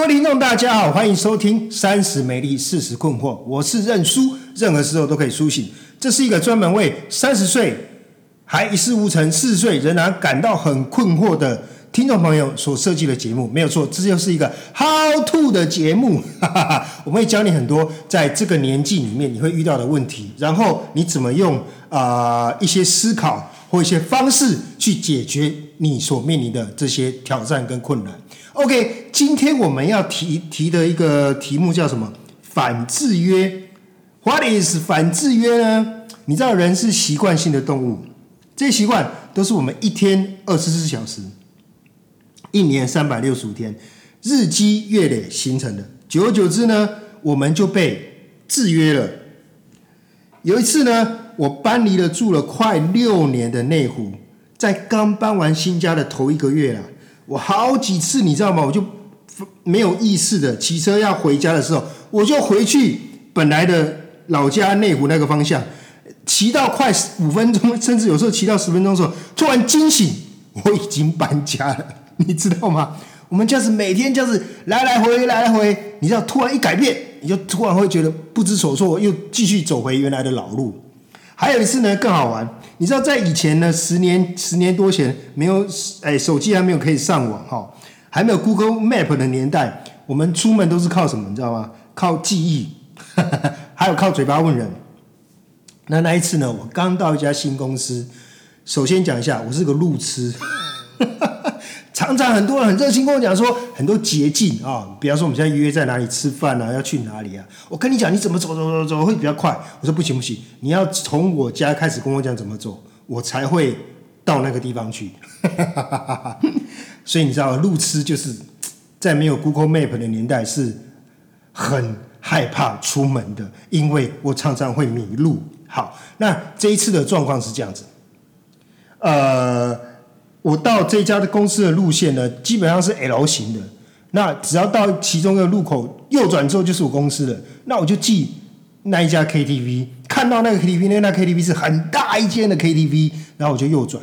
各位听众，大家好，欢迎收听《三十美丽，四十困惑》，我是认输，任何时候都可以苏醒。这是一个专门为三十岁还一事无成、四十岁仍然感到很困惑的听众朋友所设计的节目。没有错，这就是一个 How to 的节目。哈哈哈，我们会教你很多在这个年纪里面你会遇到的问题，然后你怎么用啊、一些思考或一些方式去解决你所面临的这些挑战跟困难。OK，今天我们要提提的一个题目叫什么？反制约。What is 反制约呢？你知道人是习惯性的动物，这些习惯都是我们一天二十四小时、一年三百六十五天日积月累形成的。久而久之呢，我们就被制约了。有一次呢，我搬离了住了快六年的内湖，在刚搬完新家的头一个月啊，我好几次你知道吗？我就没有意识的骑车要回家的时候，我就回去本来的老家内湖那个方向，骑到快五分钟，甚至有时候骑到十分钟的时候，突然惊醒，我已经搬家了，你知道吗？我们就是每天就是来来回来来回，你知道，突然一改变，你就突然会觉得不知所措，又继续走回原来的老路。还有一次呢，更好玩。你知道，在以前呢，十年十年多前，没有哎，手机还没有可以上网哈，还没有 Google Map 的年代，我们出门都是靠什么？你知道吗？靠记忆，还有靠嘴巴问人。那那一次呢，我刚到一家新公司，首先讲一下，我是个路痴。常常很多人很热心跟我讲说很多捷径啊，比方说我们现在约在哪里吃饭啊，要去哪里啊？我跟你讲，你怎么走走走走会比较快？我说不行不行，你要从我家开始跟我讲怎么走，我才会到那个地方去。所以你知道，路痴就是在没有 Google Map 的年代是很害怕出门的，因为我常常会迷路。好，那这一次的状况是这样子，呃。我到这家的公司的路线呢，基本上是 L 型的。那只要到其中一个路口右转之后就是我公司的，那我就记那一家 KTV，看到那个 KTV，那那 KTV 是很大一间的 KTV，然后我就右转。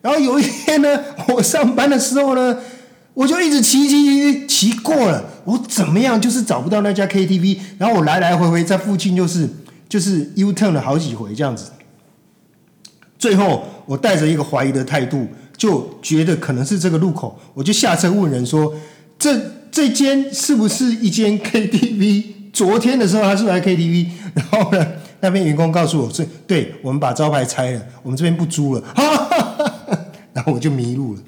然后有一天呢，我上班的时候呢，我就一直骑骑骑骑过了，我怎么样就是找不到那家 KTV，然后我来来回回在附近就是就是 U turn 了好几回这样子。最后我带着一个怀疑的态度。就觉得可能是这个路口，我就下车问人说：“这这间是不是一间 KTV？昨天的时候他是来 KTV，然后呢，那边员工告诉我是，对我们把招牌拆了，我们这边不租了。然后我就迷路了。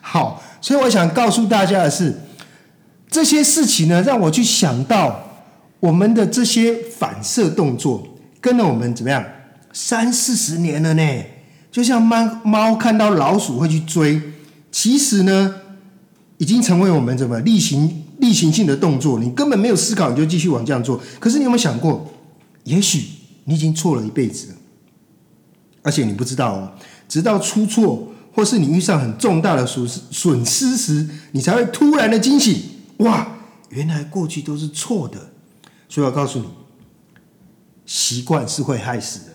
好，所以我想告诉大家的是，这些事情呢，让我去想到我们的这些反射动作，跟了我们怎么样三四十年了呢？就像猫猫看到老鼠会去追，其实呢，已经成为我们怎么例行例行性的动作。你根本没有思考，你就继续往这样做。可是你有没有想过，也许你已经错了一辈子，而且你不知道哦。直到出错，或是你遇上很重大的损失损失时，你才会突然的惊醒。哇，原来过去都是错的。所以我告诉你，习惯是会害死的。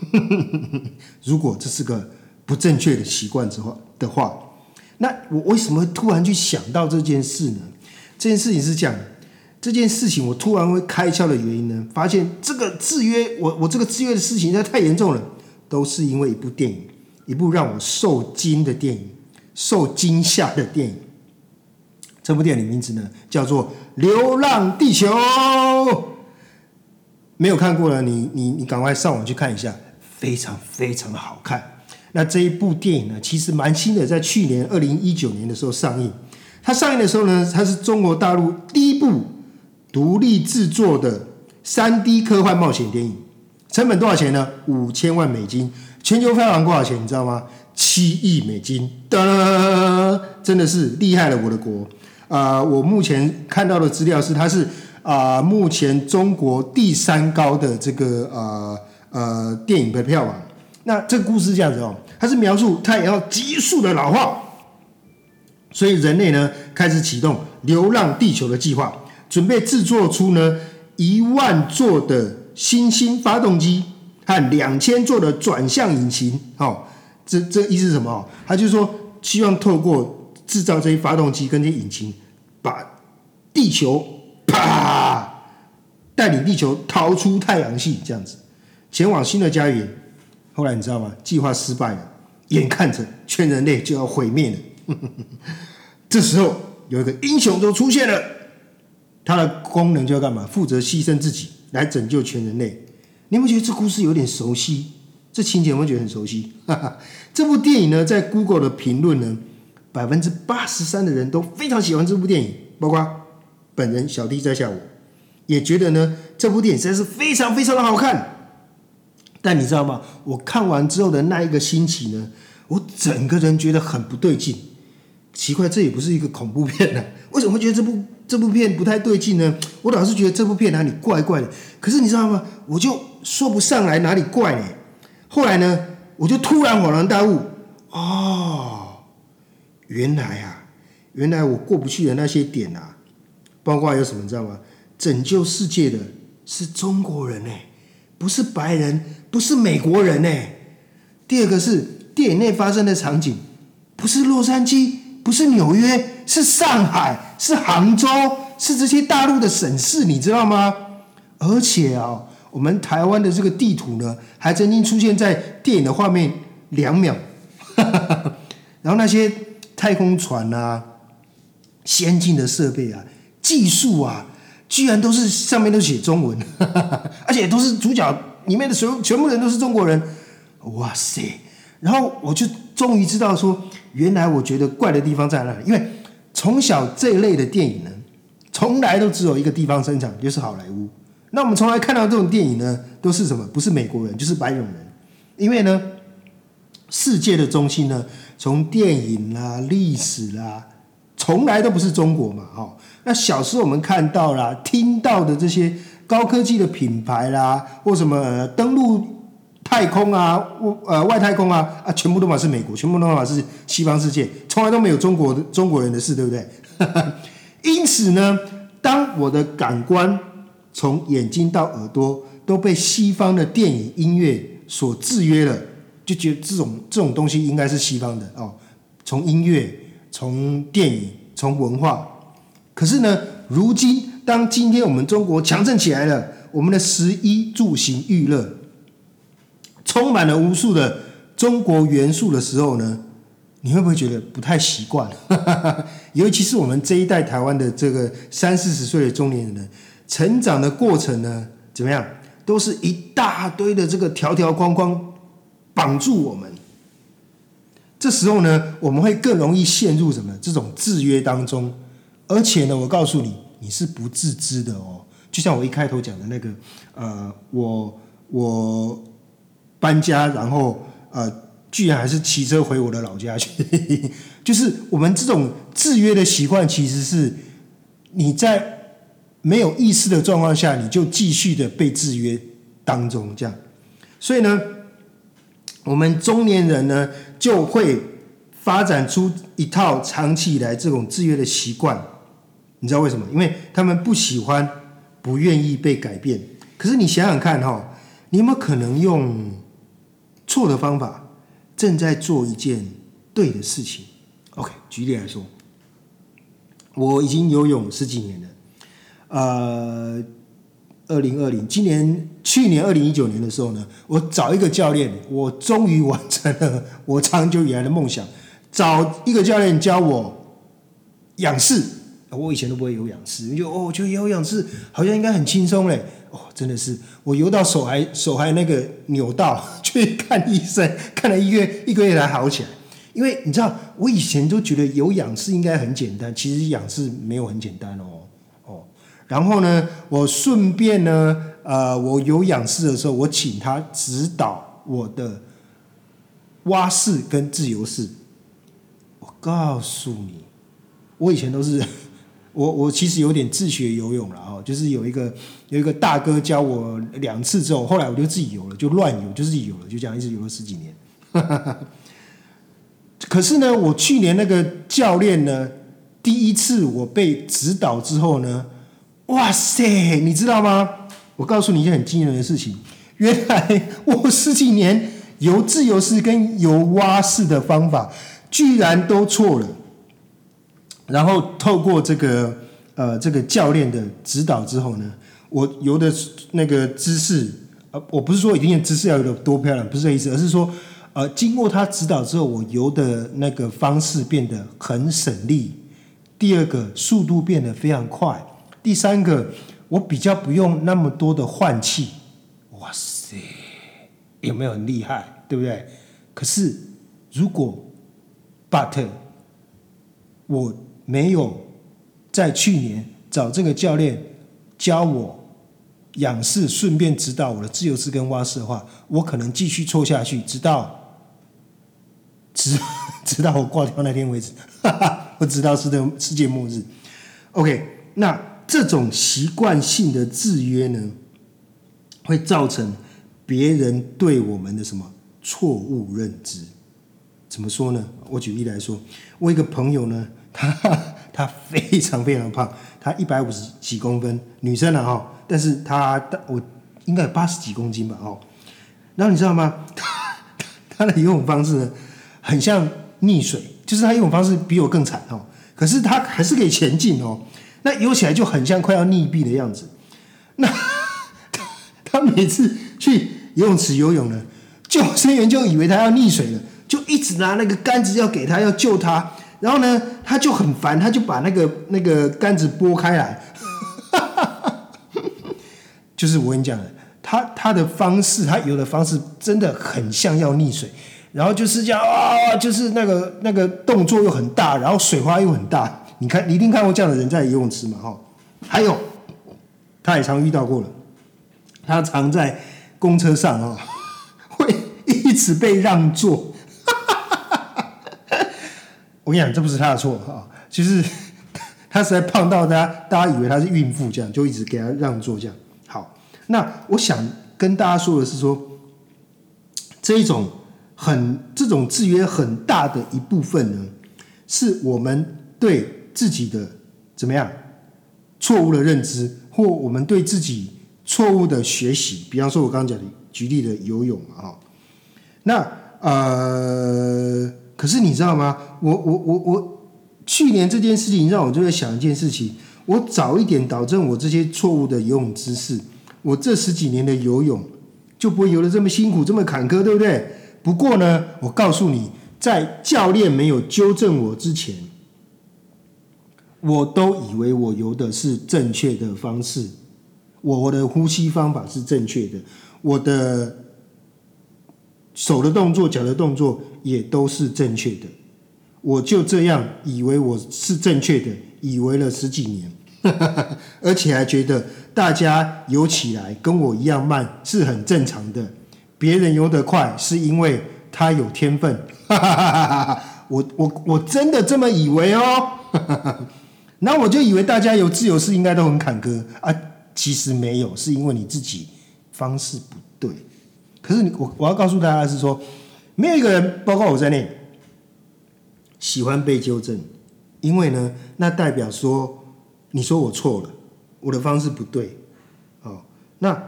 如果这是个不正确的习惯之话的话，那我为什么突然去想到这件事呢？这件事情是这样，这件事情我突然会开窍的原因呢？发现这个制约，我我这个制约的事情实在太严重了，都是因为一部电影，一部让我受惊的电影，受惊吓的电影。这部电影名字呢叫做《流浪地球》，没有看过的你你你赶快上网去看一下。非常非常的好看。那这一部电影呢，其实蛮新的，在去年二零一九年的时候上映。它上映的时候呢，它是中国大陆第一部独立制作的三 D 科幻冒险电影。成本多少钱呢？五千万美金。全球票房多少钱？你知道吗？七亿美金。的，真的是厉害了我的国啊！我目前看到的资料是，它是啊，目前中国第三高的这个呃。呃，电影的票房，那这个故事这样子哦，它是描述太阳要急速的老化，所以人类呢开始启动流浪地球的计划，准备制作出呢一万座的新兴发动机和两千座的转向引擎。哦，这这意思是什么？他就是说希望透过制造这些发动机跟这些引擎，把地球啪带领地球逃出太阳系，这样子前往新的家园。后来你知道吗？计划失败了，眼看着全人类就要毁灭了。这时候有一个英雄就出现了，他的功能就要干嘛？负责牺牲自己来拯救全人类。你有没有觉得这故事有点熟悉？这情节有没有觉得很熟悉？这部电影呢，在 Google 的评论呢，百分之八十三的人都非常喜欢这部电影，包括本人小弟在下我也觉得呢，这部电影实在是非常非常的好看。但你知道吗？我看完之后的那一个星期呢，我整个人觉得很不对劲。奇怪，这也不是一个恐怖片呢，为什么会觉得这部这部片不太对劲呢？我老是觉得这部片哪里怪怪的。可是你知道吗？我就说不上来哪里怪呢。后来呢，我就突然恍然大悟，哦，原来啊，原来我过不去的那些点啊，包括有什么你知道吗？拯救世界的是中国人呢，不是白人。不是美国人呢。第二个是电影内发生的场景，不是洛杉矶，不是纽约，是上海，是杭州，是这些大陆的省市，你知道吗？而且啊，我们台湾的这个地图呢，还曾经出现在电影的画面两秒。然后那些太空船啊，先进的设备啊，技术啊，居然都是上面都写中文，而且都是主角。里面的全全部人都是中国人，哇塞！然后我就终于知道说，原来我觉得怪的地方在哪里。因为从小这一类的电影呢，从来都只有一个地方生产，就是好莱坞。那我们从来看到这种电影呢，都是什么？不是美国人，就是白种人。因为呢，世界的中心呢，从电影啦、历史啦，从来都不是中国嘛。哈，那小时候我们看到啦、听到的这些。高科技的品牌啦，或什么登陆太空啊，外呃外太空啊啊，全部都嘛是美国，全部都嘛是西方世界，从来都没有中国的中国人的事，对不对？因此呢，当我的感官从眼睛到耳朵都被西方的电影音乐所制约了，就觉得这种这种东西应该是西方的哦。从音乐，从电影，从文化，可是呢，如今。当今天我们中国强盛起来了，我们的食衣住行娱乐充满了无数的中国元素的时候呢，你会不会觉得不太习惯？尤其是我们这一代台湾的这个三四十岁的中年人，成长的过程呢，怎么样？都是一大堆的这个条条框框绑住我们。这时候呢，我们会更容易陷入什么这种制约当中？而且呢，我告诉你。你是不自知的哦，就像我一开头讲的那个，呃，我我搬家，然后呃，居然还是骑车回我的老家去，就是我们这种制约的习惯，其实是你在没有意识的状况下，你就继续的被制约当中，这样，所以呢，我们中年人呢就会发展出一套长期以来这种制约的习惯。你知道为什么？因为他们不喜欢、不愿意被改变。可是你想想看哈，你有没有可能用错的方法，正在做一件对的事情？OK，举例来说，我已经游泳十几年了。呃，二零二零，今年、去年二零一九年的时候呢，我找一个教练，我终于完成了我长久以来的梦想，找一个教练教我仰视。我以前都不会游仰式，就哦，我觉得游泳式好像应该很轻松嘞。哦，真的是，我游到手还手还那个扭到，去看医生，看了一个月，一个月才好起来。因为你知道，我以前都觉得游仰式应该很简单，其实仰式没有很简单哦。然后呢，我顺便呢，呃，我有仰式的时候，我请他指导我的蛙式跟自由式。我告诉你，我以前都是。我我其实有点自学游泳了哦，就是有一个有一个大哥教我两次之后，后来我就自己游了，就乱游，就自己游了，就这样一直游了十几年。可是呢，我去年那个教练呢，第一次我被指导之后呢，哇塞，你知道吗？我告诉你一件很惊人的事情，原来我十几年游自由式跟游蛙式的方法，居然都错了。然后透过这个呃这个教练的指导之后呢，我游的那个姿势，呃，我不是说一定姿势要有多漂亮，不是这意思，而是说，呃，经过他指导之后，我游的那个方式变得很省力。第二个，速度变得非常快。第三个，我比较不用那么多的换气。哇塞，有没有很厉害？对不对？可是如果，but 我没有在去年找这个教练教我仰视，顺便指导我的自由式跟蛙式的话，我可能继续错下去，直到 直直到我挂掉那天为止。哈哈。我知道是的世界末日。OK，那这种习惯性的制约呢，会造成别人对我们的什么错误认知？怎么说呢？我举例来说，我一个朋友呢，他他非常非常胖，他一百五十几公分，女生了哈，但是他我应该有八十几公斤吧哦。然后你知道吗？他他的游泳方式呢，很像溺水。就是他游泳方式比我更惨哦，可是他还是可以前进哦。那游起来就很像快要溺毙的样子。那 他每次去游泳池游泳呢，救生员就以为他要溺水了，就一直拿那个杆子要给他要救他。然后呢，他就很烦，他就把那个那个杆子拨开来。就是我跟你讲的，他他的方式，他游的方式真的很像要溺水。然后就是这样啊，就是那个那个动作又很大，然后水花又很大。你看，你一定看过这样的人在游泳池嘛？哈，还有，他也常遇到过了。他常在公车上啊，会一直被让座。我跟你讲，这不是他的错哈，其实 他实在胖到大家大家以为他是孕妇，这样就一直给他让座这样。好，那我想跟大家说的是说，这一种。很这种制约很大的一部分呢，是我们对自己的怎么样错误的认知，或我们对自己错误的学习。比方说，我刚刚讲的举例的游泳嘛，哈，那呃，可是你知道吗？我我我我去年这件事情让我就在想一件事情：我早一点导正我这些错误的游泳姿势，我这十几年的游泳就不会游的这么辛苦，这么坎坷，对不对？不过呢，我告诉你，在教练没有纠正我之前，我都以为我游的是正确的方式，我我的呼吸方法是正确的，我的手的动作、脚的动作也都是正确的，我就这样以为我是正确的，以为了十几年，而且还觉得大家游起来跟我一样慢是很正常的。别人游得快，是因为他有天分。我我我真的这么以为哦。那我就以为大家有自由是应该都很坎坷啊，其实没有，是因为你自己方式不对。可是你我我要告诉大家是说，没有一个人，包括我在内，喜欢被纠正，因为呢，那代表说你说我错了，我的方式不对。哦，那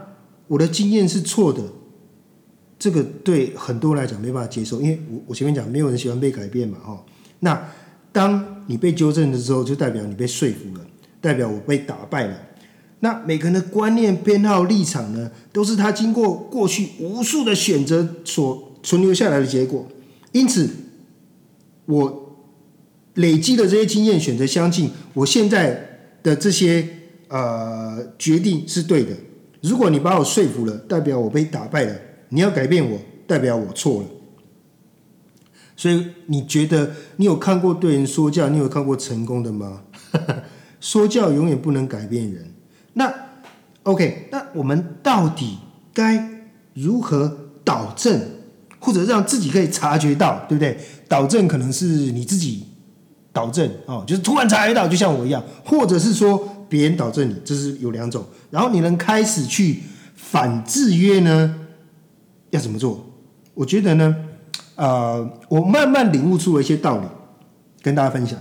我的经验是错的。这个对很多人来讲没办法接受，因为我我前面讲没有人喜欢被改变嘛，哈。那当你被纠正的时候，就代表你被说服了，代表我被打败了。那每个人的观念、偏好、立场呢，都是他经过过去无数的选择所存留下来的结果。因此，我累积的这些经验、选择相信，我现在的这些呃决定是对的。如果你把我说服了，代表我被打败了。你要改变我，代表我错了。所以你觉得你有看过对人说教？你有看过成功的吗？说教永远不能改变人。那 OK，那我们到底该如何导正，或者让自己可以察觉到，对不对？导正可能是你自己导正哦，就是突然察觉到，就像我一样，或者是说别人导正你，这是有两种。然后你能开始去反制约呢？要怎么做？我觉得呢，呃，我慢慢领悟出了一些道理，跟大家分享。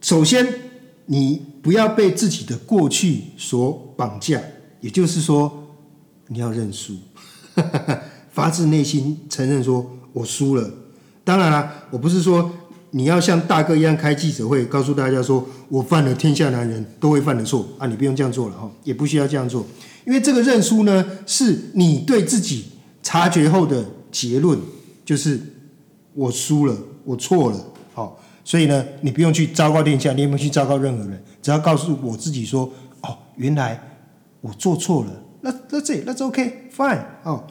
首先，你不要被自己的过去所绑架，也就是说，你要认输，发自内心承认说我输了。当然了，我不是说你要像大哥一样开记者会，告诉大家说我犯了天下男人都会犯的错啊，你不用这样做了哈，也不需要这样做，因为这个认输呢，是你对自己察觉后的结论，就是我输了，我错了，好，所以呢，你不用去昭告天下，你也不用去昭告任何人，只要告诉我自己说，哦，原来我做错了，那那这那这 OK fine 哦，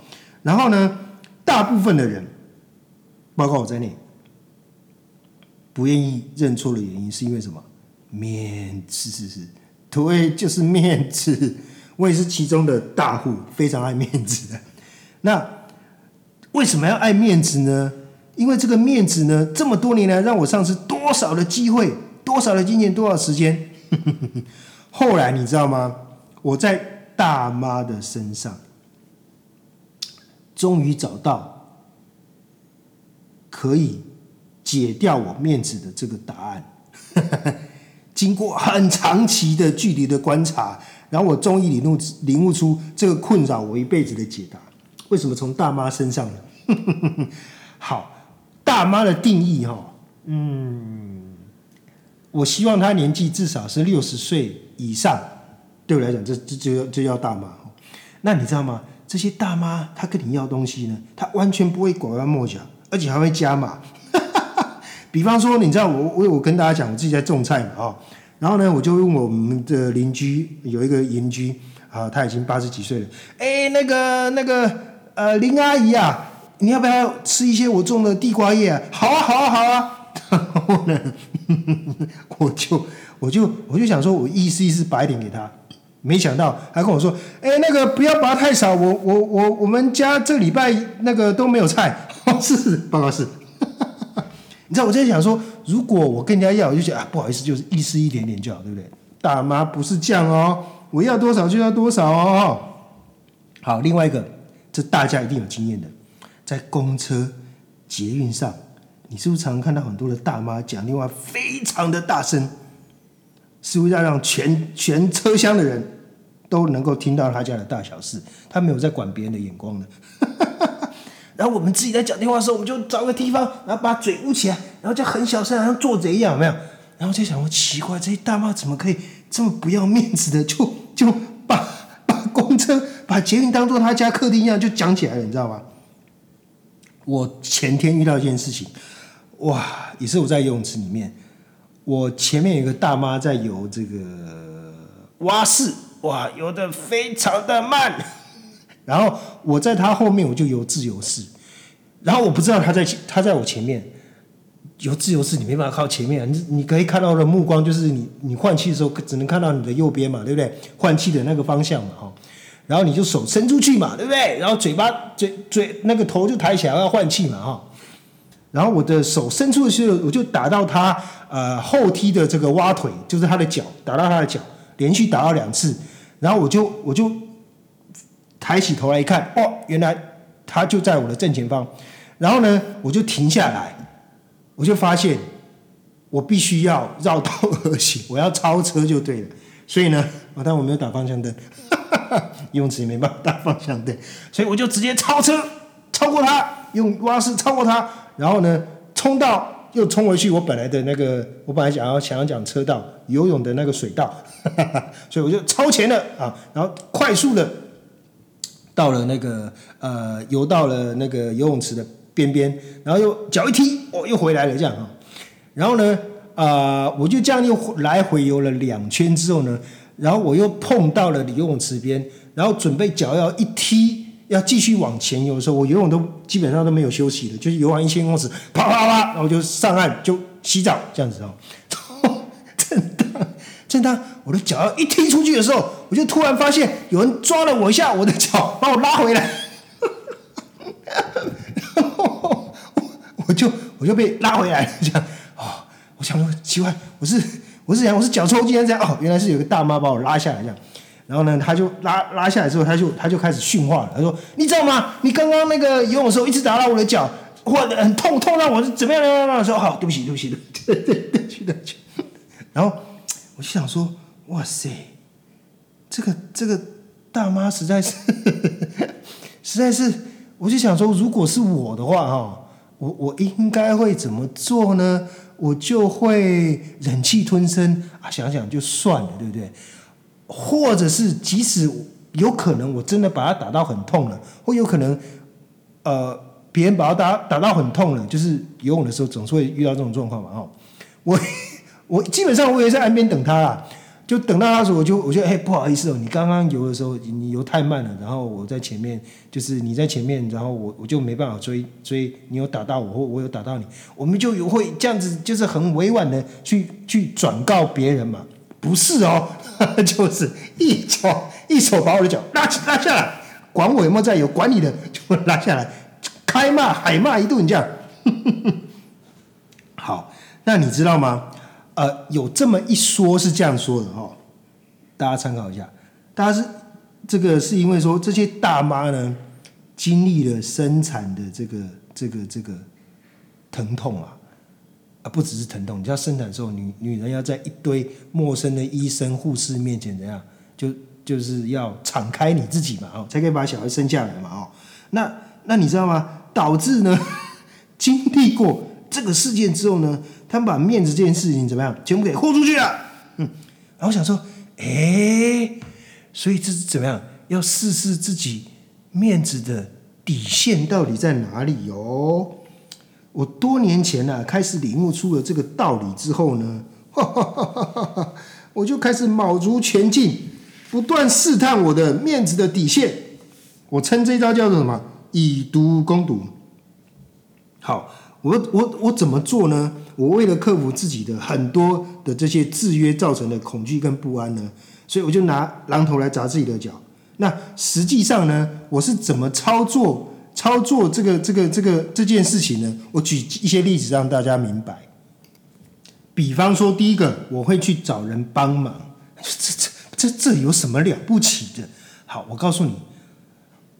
然后呢，大部分的人，包括我在内。不愿意认错的原因是因为什么？面子，是 是对，就是面子。我也是其中的大户，非常爱面子的。那为什么要爱面子呢？因为这个面子呢，这么多年来让我丧失多少的机会，多少的金钱，多少时间。后来你知道吗？我在大妈的身上，终于找到可以。解掉我面子的这个答案，经过很长期的距离的观察，然后我终于领悟领悟出这个困扰我一辈子的解答。为什么从大妈身上呢？好，大妈的定义哈，嗯，我希望她年纪至少是六十岁以上，对我来讲，这这就就叫大妈。那你知道吗？这些大妈她跟你要东西呢，她完全不会拐弯抹角，而且还会加码。比方说，你知道我我我跟大家讲，我自己在种菜嘛啊，然后呢，我就问我们的邻居，有一个邻居啊，他已经八十几岁了，哎，那个那个呃林阿姨啊，你要不要吃一些我种的地瓜叶？好啊好啊好啊，然后 呢，我就我就我就想说，我意思意思摆点给他，没想到他跟我说，哎，那个不要拔太少，我我我我们家这礼拜那个都没有菜，是是报告是。你知道我在想说，如果我跟人家要，我就想啊，不好意思，就是意思一点点就好，对不对？大妈不是这样哦，我要多少就要多少哦。好，另外一个，这大家一定有经验的，在公车、捷运上，你是不是常常看到很多的大妈讲电话非常的大声，是不是要让全全车厢的人都能够听到他家的大小事？他没有在管别人的眼光的。然后我们自己在讲电话的时候，我们就找个地方，然后把嘴捂起来，然后就很小声，好像做贼一样，有没有？然后就想，我奇怪，这些大妈怎么可以这么不要面子的，就就把把公车、把捷运当做他家客厅一样就讲起来了，你知道吗？我前天遇到一件事情，哇，也是我在游泳池里面，我前面有个大妈在游这个蛙式，哇，游的非常的慢。然后我在她后面，我就游自由式。然后我不知道她在她在我前面游自由式，你没办法靠前面，你你可以看到的目光就是你你换气的时候只能看到你的右边嘛，对不对？换气的那个方向嘛，哈。然后你就手伸出去嘛，对不对？然后嘴巴嘴嘴那个头就抬起来要换气嘛，哈。然后我的手伸出去，我就打到他呃后踢的这个蛙腿，就是他的脚，打到他的脚，连续打到两次。然后我就我就。抬起头来一看，哦，原来他就在我的正前方。然后呢，我就停下来，我就发现我必须要绕道而行，我要超车就对了。所以呢，啊，但我没有打方向灯，游泳池也没办法打方向灯，所以我就直接超车，超过他，用蛙式超过他，然后呢，冲到又冲回去我本来的那个，我本来想要想要讲车道游泳的那个水道，所以我就超前了啊，然后快速的。到了那个呃，游到了那个游泳池的边边，然后又脚一踢，哦，又回来了这样啊。然后呢，啊，我就这样又来回游了两圈之后呢，然后我又碰到了游泳池边，然后准备脚要一踢，要继续往前游的时候，我游泳都基本上都没有休息的，就是游完一千公尺，啪啪啪，然后就上岸就洗澡这样子哦。正当正当我的脚要一踢出去的时候。我就突然发现有人抓了我一下，我的脚把我拉回来，然后我就我就被拉回来了，这样哦，我想说奇怪，我是我是想我是脚抽筋这样哦，原来是有个大妈把我拉下来这样，然后呢，他就拉拉下来之后，他就他就开始训话了，他说你知道吗？你刚刚那个游泳的时候一直打到我的脚，或很痛痛到我是怎么样怎么样？说好，对不起对不起对对对不起对不起，然后我就想说哇塞。这个这个大妈实在是，实在是，我就想说，如果是我的话哈，我我应该会怎么做呢？我就会忍气吞声啊，想想就算了，对不对？或者是即使有可能我真的把他打到很痛了，或有可能呃别人把他打打到很痛了，就是游泳的时候总是会遇到这种状况嘛，哦，我我基本上我也在岸边等他啦。就等到他时候，我就我觉得，哎，不好意思哦，你刚刚游的时候，你游太慢了，然后我在前面，就是你在前面，然后我我就没办法追追，你有打到我，或我有打到你，我们就有会这样子，就是很委婉的去去转告别人嘛，不是哦，就是一手一手把我的脚拉起拉下来，管我有没有在游，管你的就拉下来，开骂海骂一顿这样。好，那你知道吗？呃，有这么一说，是这样说的哈，大家参考一下。大家是这个是因为说这些大妈呢，经历了生产的这个这个这个疼痛啊，啊，不只是疼痛，你知道生产的时候，女女人要在一堆陌生的医生护士面前怎样，就就是要敞开你自己嘛，哦，才可以把小孩生下来嘛，哦，那那你知道吗？导致呢，经历过这个事件之后呢？他们把面子这件事情怎么样，全部给豁出去了。嗯，然后想说，哎，所以这是怎么样？要试试自己面子的底线到底在哪里哦。我多年前呢，开始领悟出了这个道理之后呢，我就开始卯足全劲，不断试探我的面子的底线。我称这招叫做什么？以毒攻毒。好。我我我怎么做呢？我为了克服自己的很多的这些制约造成的恐惧跟不安呢，所以我就拿榔头来砸自己的脚。那实际上呢，我是怎么操作操作这个这个这个这件事情呢？我举一些例子让大家明白。比方说，第一个，我会去找人帮忙。这这这这有什么了不起的？好，我告诉你。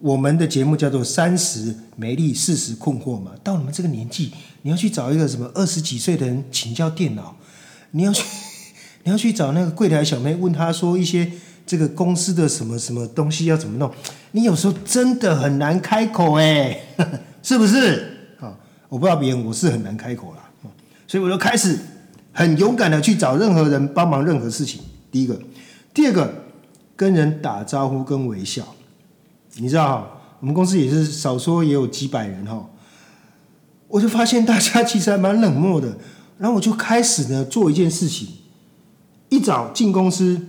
我们的节目叫做“三十美丽，四十困惑”嘛。到你们这个年纪，你要去找一个什么二十几岁的人请教电脑，你要去，你要去找那个柜台小妹问他说一些这个公司的什么什么东西要怎么弄，你有时候真的很难开口哎，是不是？啊，我不知道别人，我是很难开口啦。所以我就开始很勇敢的去找任何人帮忙任何事情。第一个，第二个，跟人打招呼跟微笑。你知道，我们公司也是少说也有几百人哈，我就发现大家其实还蛮冷漠的，然后我就开始呢做一件事情，一早进公司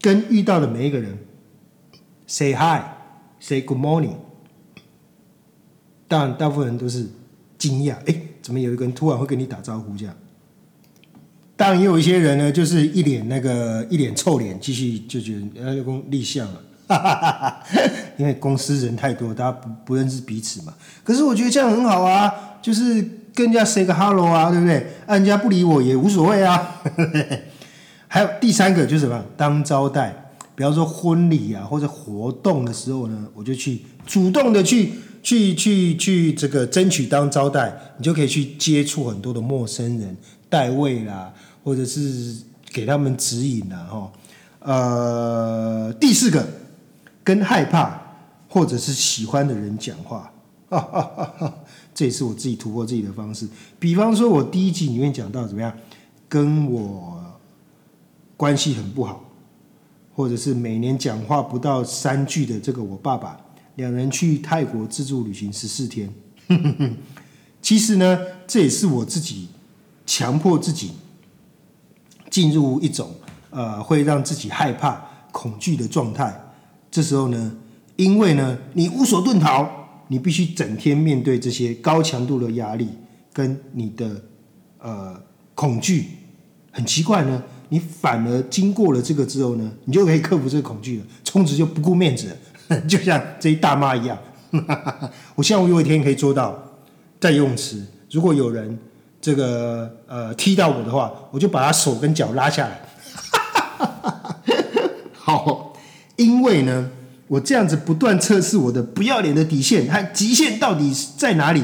跟遇到的每一个人 say hi，say good morning，当然大部分人都是惊讶，哎，怎么有一个人突然会跟你打招呼这样？当然也有一些人呢，就是一脸那个一脸臭脸，继续就觉得呃，公立项了。哈哈哈因为公司人太多，大家不不认识彼此嘛。可是我觉得这样很好啊，就是跟人家 say 个 hello 啊，对不对？人家不理我也无所谓啊。还有第三个就是什么？当招待，比方说婚礼啊或者活动的时候呢，我就去主动的去去去去这个争取当招待，你就可以去接触很多的陌生人，带位啦，或者是给他们指引啦，哈。呃，第四个。跟害怕或者是喜欢的人讲话，这也是我自己突破自己的方式。比方说，我第一集里面讲到怎么样，跟我关系很不好，或者是每年讲话不到三句的这个我爸爸，两人去泰国自助旅行十四天。其实呢，这也是我自己强迫自己进入一种呃会让自己害怕、恐惧的状态。这时候呢，因为呢，你无所遁逃，你必须整天面对这些高强度的压力跟你的呃恐惧。很奇怪呢，你反而经过了这个之后呢，你就可以克服这个恐惧了，充值就不顾面子了，就像这一大妈一样。我希望我有一天可以做到，在游泳池，如果有人这个呃踢到我的话，我就把他手跟脚拉下来。好。因为呢，我这样子不断测试我的不要脸的底线它极限到底在哪里。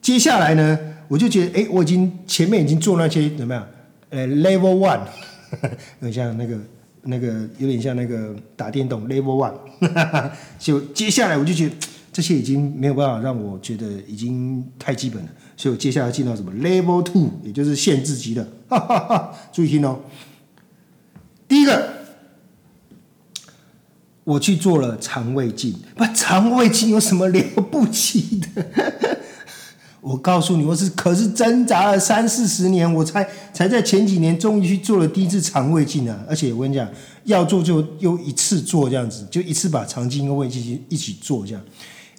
接下来呢，我就觉得，哎，我已经前面已经做那些怎么样？呃，level one，有点像那个那个有点像那个打电动 level one。就接下来我就觉得，这些已经没有办法让我觉得已经太基本了，所以我接下来进到什么 Level Two，也就是限制级的，哈哈哈！注意听哦。第一个，我去做了肠胃镜，不，肠胃镜有什么了不起的？我告诉你，我是可是挣扎了三四十年，我才才在前几年终于去做了第一次肠胃镜啊！而且我跟你讲，要做就又一次做这样子，就一次把肠镜跟胃镜一起做这样。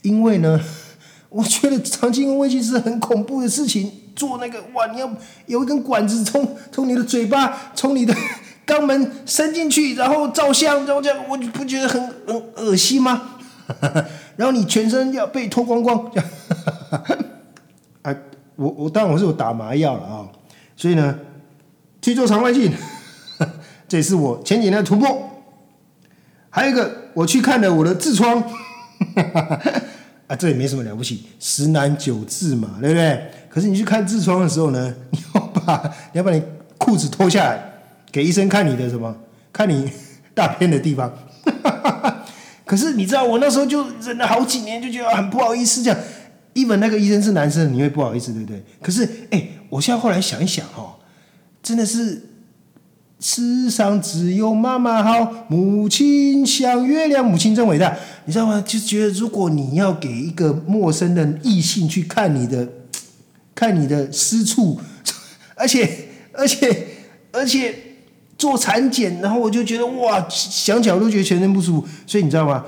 因为呢，我觉得肠镜跟胃镜是很恐怖的事情，做那个哇，你要有一根管子从从你的嘴巴从你的肛门伸进去，然后照相，然后这样，我不觉得很很恶心吗？然后你全身要被脱光光这样。啊，我我当然我是有打麻药了啊，所以呢，去做肠胃镜，这也是我前几年的突破。还有一个，我去看了我的痔疮，啊，这也没什么了不起，十男九痔嘛，对不对？可是你去看痔疮的时候呢，你要把你要把你裤子脱下来，给医生看你的什么？看你大便的地方。可是你知道，我那时候就忍了好几年，就觉得很不好意思这样。even 那个医生是男生，你会不好意思，对不对？可是，哎，我现在后来想一想，哈，真的是世上只有妈妈好，母亲像月亮，母亲真伟大，你知道吗？就觉得如果你要给一个陌生的异性去看你的，看你的私处，而且，而且，而且做产检，然后我就觉得哇，想想都觉得全身不舒服。所以你知道吗？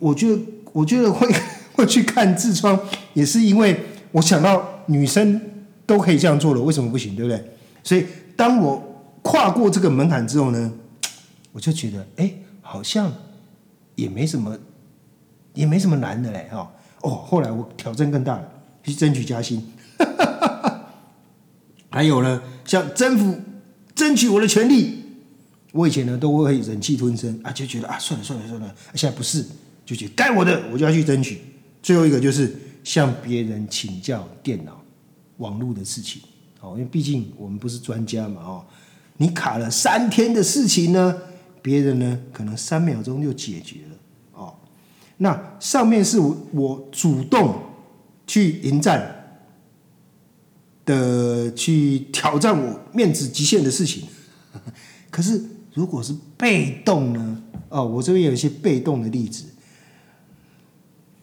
我觉得，我觉得会。去看痔疮也是因为我想到女生都可以这样做了，为什么不行？对不对？所以当我跨过这个门槛之后呢，我就觉得哎，好像也没什么，也没什么难的嘞哈。哦，后来我挑战更大了，去争取加薪。还有呢，像征服、争取我的权利，我以前呢都会忍气吞声啊，就觉得啊，算了算了算了，现在不是，就觉得该我的我就要去争取。最后一个就是向别人请教电脑、网络的事情，哦，因为毕竟我们不是专家嘛，哦，你卡了三天的事情呢，别人呢可能三秒钟就解决了，哦，那上面是我我主动去迎战的，去挑战我面子极限的事情，可是如果是被动呢，哦，我这边有一些被动的例子。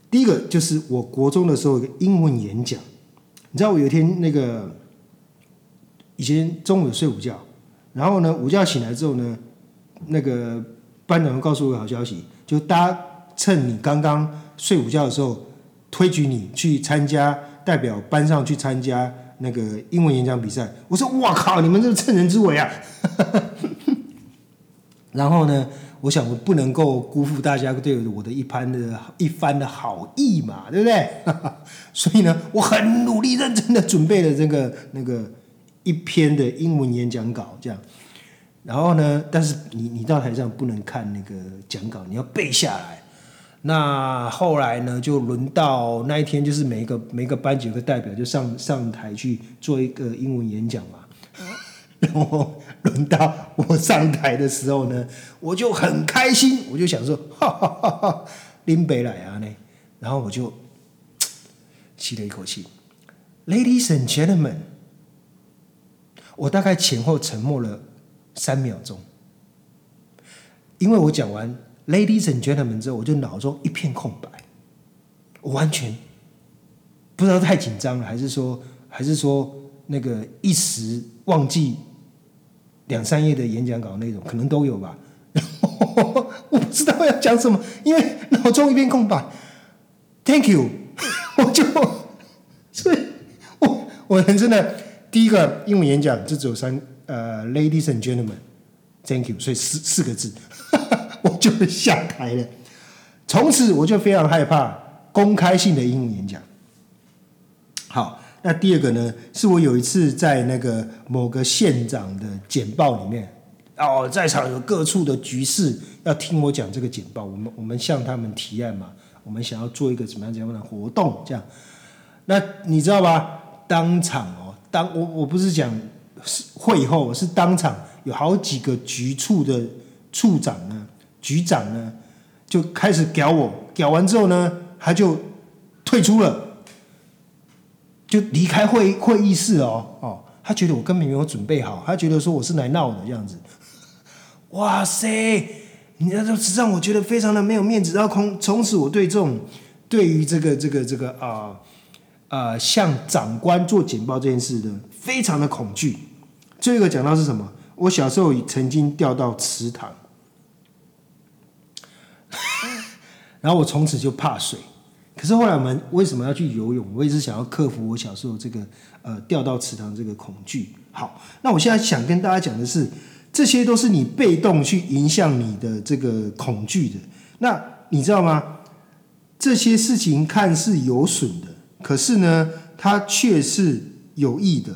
第一个就是我国中的时候一个英文演讲，你知道我有一天那个以前中午睡午觉，然后呢午觉醒来之后呢，那个班长告诉我个好消息，就大家趁你刚刚睡午觉的时候，推举你去参加代表班上去参加那个英文演讲比赛。我说哇靠，你们这是趁人之危啊！然后呢？我想，我不能够辜负大家对我的一番的一番的好意嘛，对不对？所以呢，我很努力、认真的准备了这个那个一篇的英文演讲稿，这样。然后呢，但是你你到台上不能看那个讲稿，你要背下来。那后来呢，就轮到那一天，就是每一个每一个班级有个代表，就上上台去做一个英文演讲嘛。然后轮到我上台的时候呢，我就很开心，我就想说，哈哈哈哈林北来啊呢，然后我就 吸了一口气，Ladies and gentlemen，我大概前后沉默了三秒钟，因为我讲完 Ladies and gentlemen 之后，我就脑中一片空白，我完全不知道太紧张了，还是说，还是说那个一时忘记。两三页的演讲稿内容可能都有吧，我不知道要讲什么，因为脑中一片空白。Thank you，我就，所以我我人生的第一个英文演讲就只有三呃，Ladies and gentlemen，Thank you，所以四四个字，我就下台了。从此我就非常害怕公开性的英文演讲。好。那第二个呢，是我有一次在那个某个县长的简报里面，哦，在场有各处的局势要听我讲这个简报，我们我们向他们提案嘛，我们想要做一个怎么样怎么样的活动，这样。那你知道吧？当场哦，当我我不是讲是会后，是当场有好几个局处的处长呢、局长呢，就开始屌我，屌完之后呢，他就退出了，就离开会会议室哦哦，他觉得我根本没有准备好，他觉得说我是来闹的这样子。哇塞，你那就让我觉得非常的没有面子，然后从从此我对这种对于这个这个这个啊啊向长官做简报这件事的非常的恐惧。最后一个讲到是什么？我小时候曾经掉到池塘。然后我从此就怕水，可是后来我们为什么要去游泳？我也是想要克服我小时候这个呃掉到池塘这个恐惧。好，那我现在想跟大家讲的是，这些都是你被动去影响你的这个恐惧的。那你知道吗？这些事情看似有损的，可是呢，它却是有益的。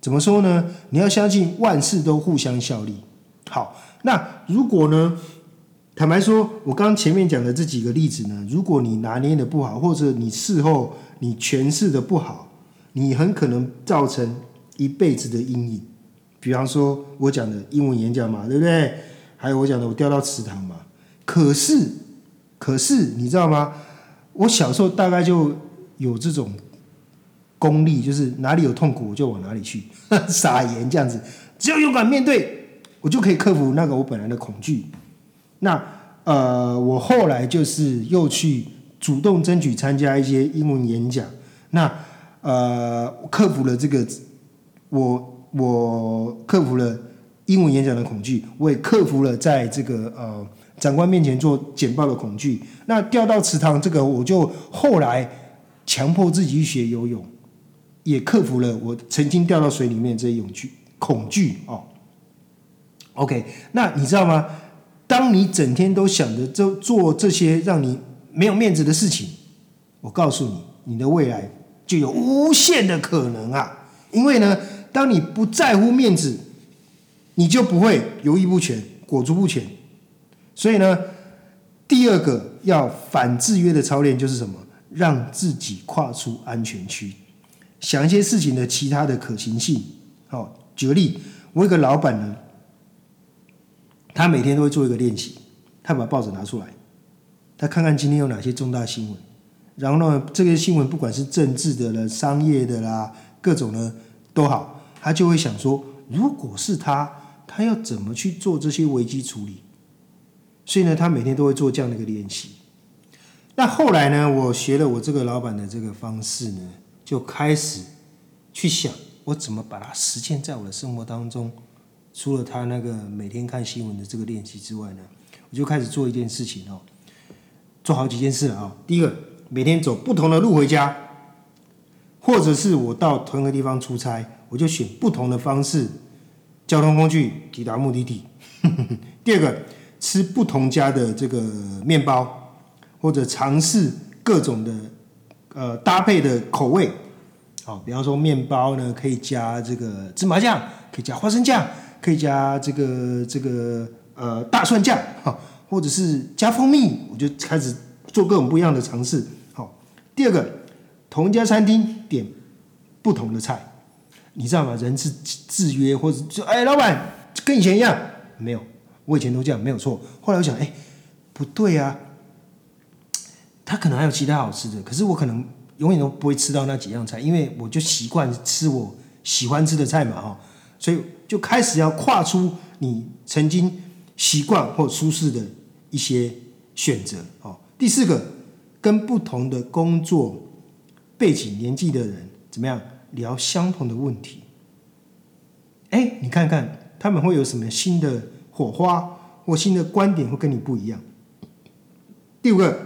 怎么说呢？你要相信万事都互相效力。好，那如果呢？坦白说，我刚前面讲的这几个例子呢，如果你拿捏的不好，或者你事后你诠释的不好，你很可能造成一辈子的阴影。比方说，我讲的英文演讲嘛，对不对？还有我讲的我掉到池塘嘛。可是，可是你知道吗？我小时候大概就有这种功力，就是哪里有痛苦我就往哪里去 撒盐这样子，只要勇敢面对，我就可以克服那个我本来的恐惧。那呃，我后来就是又去主动争取参加一些英文演讲，那呃，克服了这个，我我克服了英文演讲的恐惧，我也克服了在这个呃长官面前做简报的恐惧。那掉到池塘这个，我就后来强迫自己去学游泳，也克服了我曾经掉到水里面这些恐惧恐惧哦。OK，那你知道吗？当你整天都想着做做这些让你没有面子的事情，我告诉你，你的未来就有无限的可能啊！因为呢，当你不在乎面子，你就不会犹豫不决、裹足不前。所以呢，第二个要反制约的操练就是什么？让自己跨出安全区，想一些事情的其他的可行性。好，举个例，我一个老板呢。他每天都会做一个练习，他把报纸拿出来，他看看今天有哪些重大新闻，然后呢，这个新闻不管是政治的啦、商业的啦，各种呢都好，他就会想说，如果是他，他要怎么去做这些危机处理？所以呢，他每天都会做这样的一个练习。那后来呢，我学了我这个老板的这个方式呢，就开始去想，我怎么把它实践在我的生活当中。除了他那个每天看新闻的这个练习之外呢，我就开始做一件事情哦，做好几件事啊。第一个，每天走不同的路回家，或者是我到同一个地方出差，我就选不同的方式交通工具抵达目的地。第二个，吃不同家的这个面包，或者尝试各种的呃搭配的口味。好，比方说面包呢，可以加这个芝麻酱，可以加花生酱。可以加这个这个呃大蒜酱哈，或者是加蜂蜜，我就开始做各种不一样的尝试。好，第二个，同一家餐厅点不同的菜，你知道吗？人是制约，或者就哎，老板跟以前一样，没有，我以前都这样，没有错。后来我想，哎，不对啊，他可能还有其他好吃的，可是我可能永远都不会吃到那几样菜，因为我就习惯吃我喜欢吃的菜嘛，哈。所以就开始要跨出你曾经习惯或舒适的一些选择哦。第四个，跟不同的工作背景、年纪的人怎么样聊相同的问题？哎，你看看他们会有什么新的火花或新的观点会跟你不一样。第五个，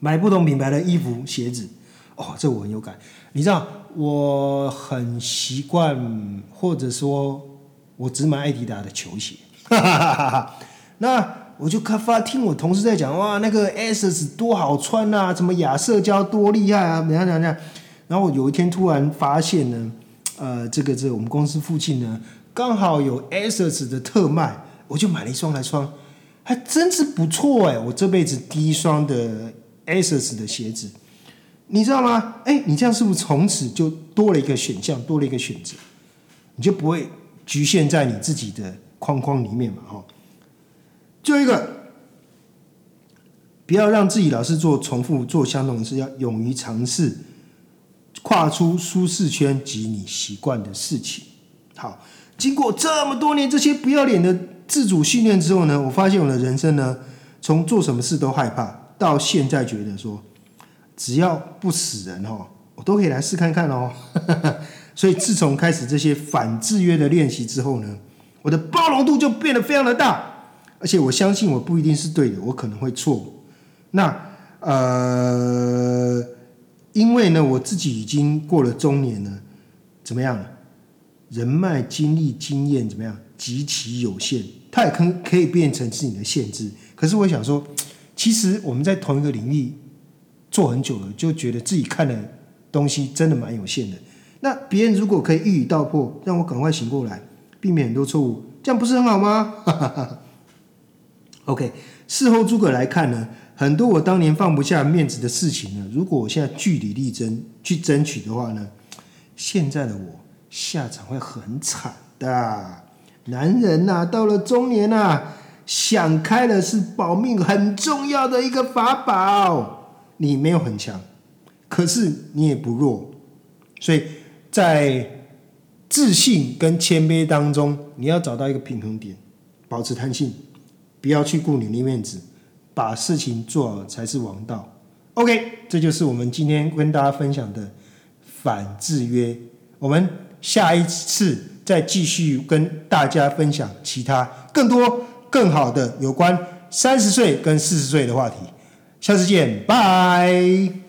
买不同品牌的衣服、鞋子。哦，这我很有感。你知道，我很习惯，或者说，我只买艾迪达的球鞋。那我就看发听我同事在讲，哇，那个 S S 多好穿啊，什么亚瑟胶多厉害啊，怎样怎样怎样。然后我有一天突然发现呢，呃，这个这我们公司附近呢，刚好有 S S 的特卖，我就买了一双来穿，还真是不错哎，我这辈子第一双的 S S 的鞋子。你知道吗？哎，你这样是不是从此就多了一个选项，多了一个选择？你就不会局限在你自己的框框里面嘛？哈。最后一个，不要让自己老是做重复做相同的事，要勇于尝试，跨出舒适圈及你习惯的事情。好，经过这么多年这些不要脸的自主训练之后呢，我发现我的人生呢，从做什么事都害怕，到现在觉得说，只要不死人哦，我都可以来试看看哦。所以自从开始这些反制约的练习之后呢，我的包容度就变得非常的大。而且我相信我不一定是对的，我可能会错。那呃，因为呢，我自己已经过了中年了，怎么样？人脉、经历、经验怎么样？极其有限，它也可可以变成是你的限制。可是我想说，其实我们在同一个领域做很久了，就觉得自己看的东西真的蛮有限的。那别人如果可以一语道破，让我赶快醒过来，避免很多错误，这样不是很好吗？OK，事后诸葛来看呢，很多我当年放不下面子的事情呢，如果我现在据理力争去争取的话呢，现在的我下场会很惨的。男人呐，到了中年呐，想开了是保命很重要的一个法宝。你没有很强，可是你也不弱，所以在自信跟谦卑当中，你要找到一个平衡点，保持弹性。不要去顾你的面子，把事情做好才是王道。OK，这就是我们今天跟大家分享的反制约。我们下一次再继续跟大家分享其他更多更好的有关三十岁跟四十岁的话题。下次见，拜。